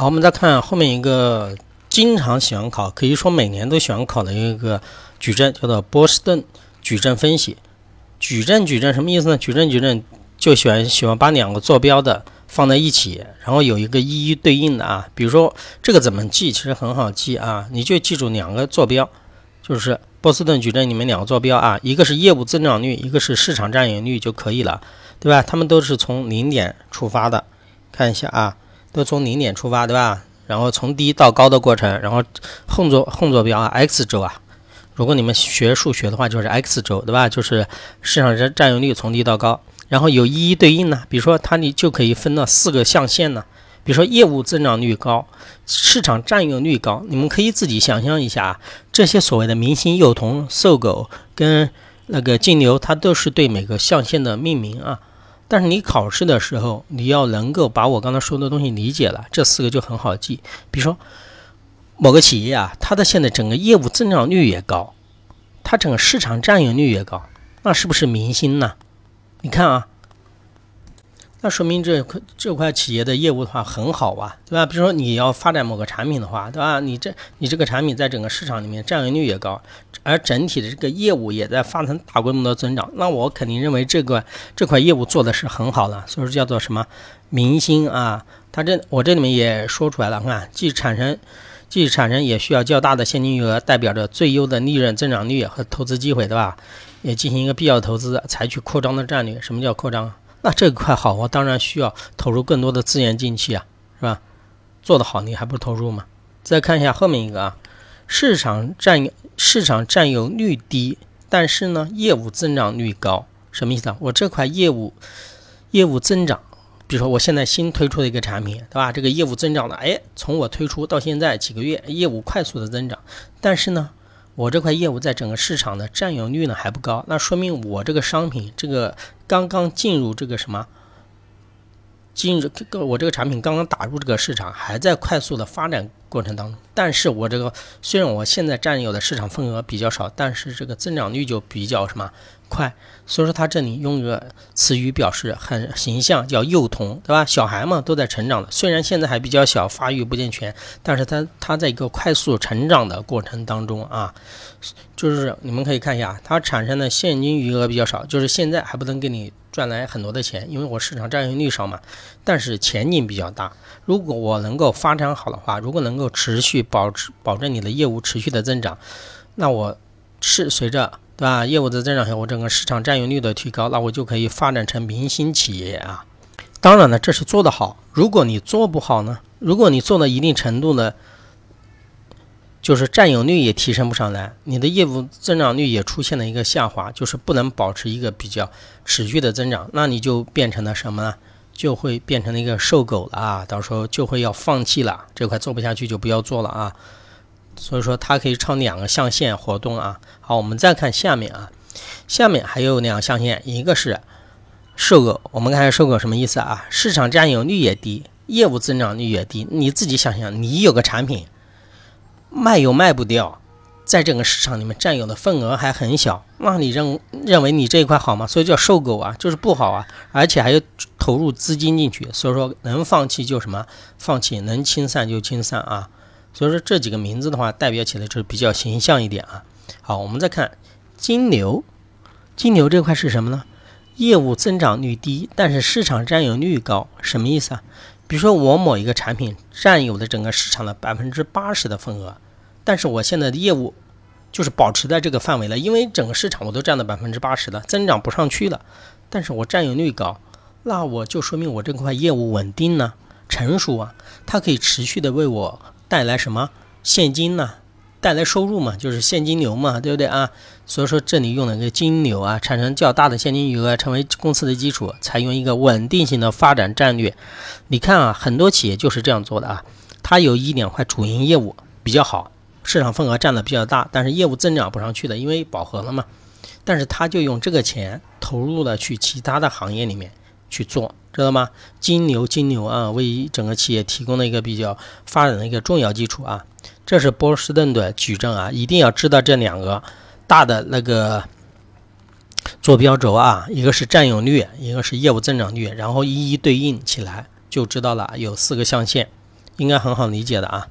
好，我们再看后面一个经常喜欢考，可以说每年都喜欢考的一个矩阵，叫做波士顿矩阵分析。矩阵矩阵什么意思呢？矩阵矩阵就喜欢喜欢把两个坐标的放在一起，然后有一个一一对应的啊。比如说这个怎么记？其实很好记啊，你就记住两个坐标，就是波士顿矩阵里面两个坐标啊，一个是业务增长率，一个是市场占有率就可以了，对吧？它们都是从零点出发的，看一下啊。都从零点出发，对吧？然后从低到高的过程，然后横坐横坐标啊，x 轴啊。如果你们学数学的话，就是 x 轴，对吧？就是市场占占有率从低到高，然后有一一对应呢。比如说它你就可以分到四个象限呢。比如说业务增长率高，市场占有率高，你们可以自己想象一下啊，这些所谓的明星、幼童、瘦狗跟那个金牛，它都是对每个象限的命名啊。但是你考试的时候，你要能够把我刚才说的东西理解了，这四个就很好记。比如说，某个企业啊，它的现在整个业务增长率也高，它整个市场占有率也高，那是不是明星呢？你看啊。那说明这块这块企业的业务的话很好啊，对吧？比如说你要发展某个产品的话，对吧？你这你这个产品在整个市场里面占有率也高，而整体的这个业务也在发生大规模的增长，那我肯定认为这个这块业务做的是很好的，所以说叫做什么明星啊？它这我这里面也说出来了，看既产生既产生也需要较大的现金余额，代表着最优的利润增长率和投资机会，对吧？也进行一个必要投资，采取扩张的战略。什么叫扩张？那这块好，我当然需要投入更多的资源进去啊，是吧？做得好，你还不投入吗？再看一下后面一个啊，市场占市场占有率低，但是呢，业务增长率高，什么意思啊？我这块业务业务增长，比如说我现在新推出的一个产品，对吧？这个业务增长的，哎，从我推出到现在几个月，业务快速的增长，但是呢。我这块业务在整个市场的占有率呢还不高，那说明我这个商品这个刚刚进入这个什么，进入这个我这个产品刚刚打入这个市场，还在快速的发展过程当中。但是我这个虽然我现在占有的市场份额比较少，但是这个增长率就比较什么？快，所以说他这里用一个词语表示很形象，叫幼童，对吧？小孩嘛，都在成长的，虽然现在还比较小，发育不健全，但是他他在一个快速成长的过程当中啊，就是你们可以看一下，它产生的现金余额比较少，就是现在还不能给你赚来很多的钱，因为我市场占有率少嘛，但是前景比较大。如果我能够发展好的话，如果能够持续保持保证你的业务持续的增长，那我是随着。对吧？业务的增长下，我整个市场占有率的提高，那我就可以发展成明星企业啊。当然了，这是做得好。如果你做不好呢？如果你做到一定程度呢，就是占有率也提升不上来，你的业务增长率也出现了一个下滑，就是不能保持一个比较持续的增长，那你就变成了什么呢？就会变成了一个瘦狗了啊！到时候就会要放弃了，这块做不下去就不要做了啊。所以说它可以朝两个象限活动啊。好，我们再看下面啊，下面还有两个象限，一个是瘦狗。我们看下瘦狗什么意思啊？市场占有率也低，业务增长率也低。你自己想想，你有个产品卖又卖不掉，在整个市场里面占有的份额还很小，那你认认为你这一块好吗？所以叫瘦狗啊，就是不好啊，而且还要投入资金进去。所以说能放弃就什么放弃，能清算就清算啊。所以说这几个名字的话，代表起来就是比较形象一点啊。好，我们再看金牛，金牛这块是什么呢？业务增长率低，但是市场占有率高，什么意思啊？比如说我某一个产品占有的整个市场的百分之八十的份额，但是我现在的业务就是保持在这个范围了，因为整个市场我都占了百分之八十了，增长不上去了，但是我占有率高，那我就说明我这块业务稳定呢，成熟啊，它可以持续的为我。带来什么现金呢？带来收入嘛，就是现金流嘛，对不对啊？所以说这里用了一个金牛啊，产生较大的现金余额，成为公司的基础，采用一个稳定性的发展战略。你看啊，很多企业就是这样做的啊。它有一两块主营业务比较好，市场份额占的比较大，但是业务增长不上去的，因为饱和了嘛。但是他就用这个钱投入了去其他的行业里面去做。知道吗？金牛，金牛啊，为整个企业提供了一个比较发展的一个重要基础啊。这是波士顿的矩阵啊，一定要知道这两个大的那个坐标轴啊，一个是占有率，一个是业务增长率，然后一一对应起来就知道了。有四个象限，应该很好理解的啊。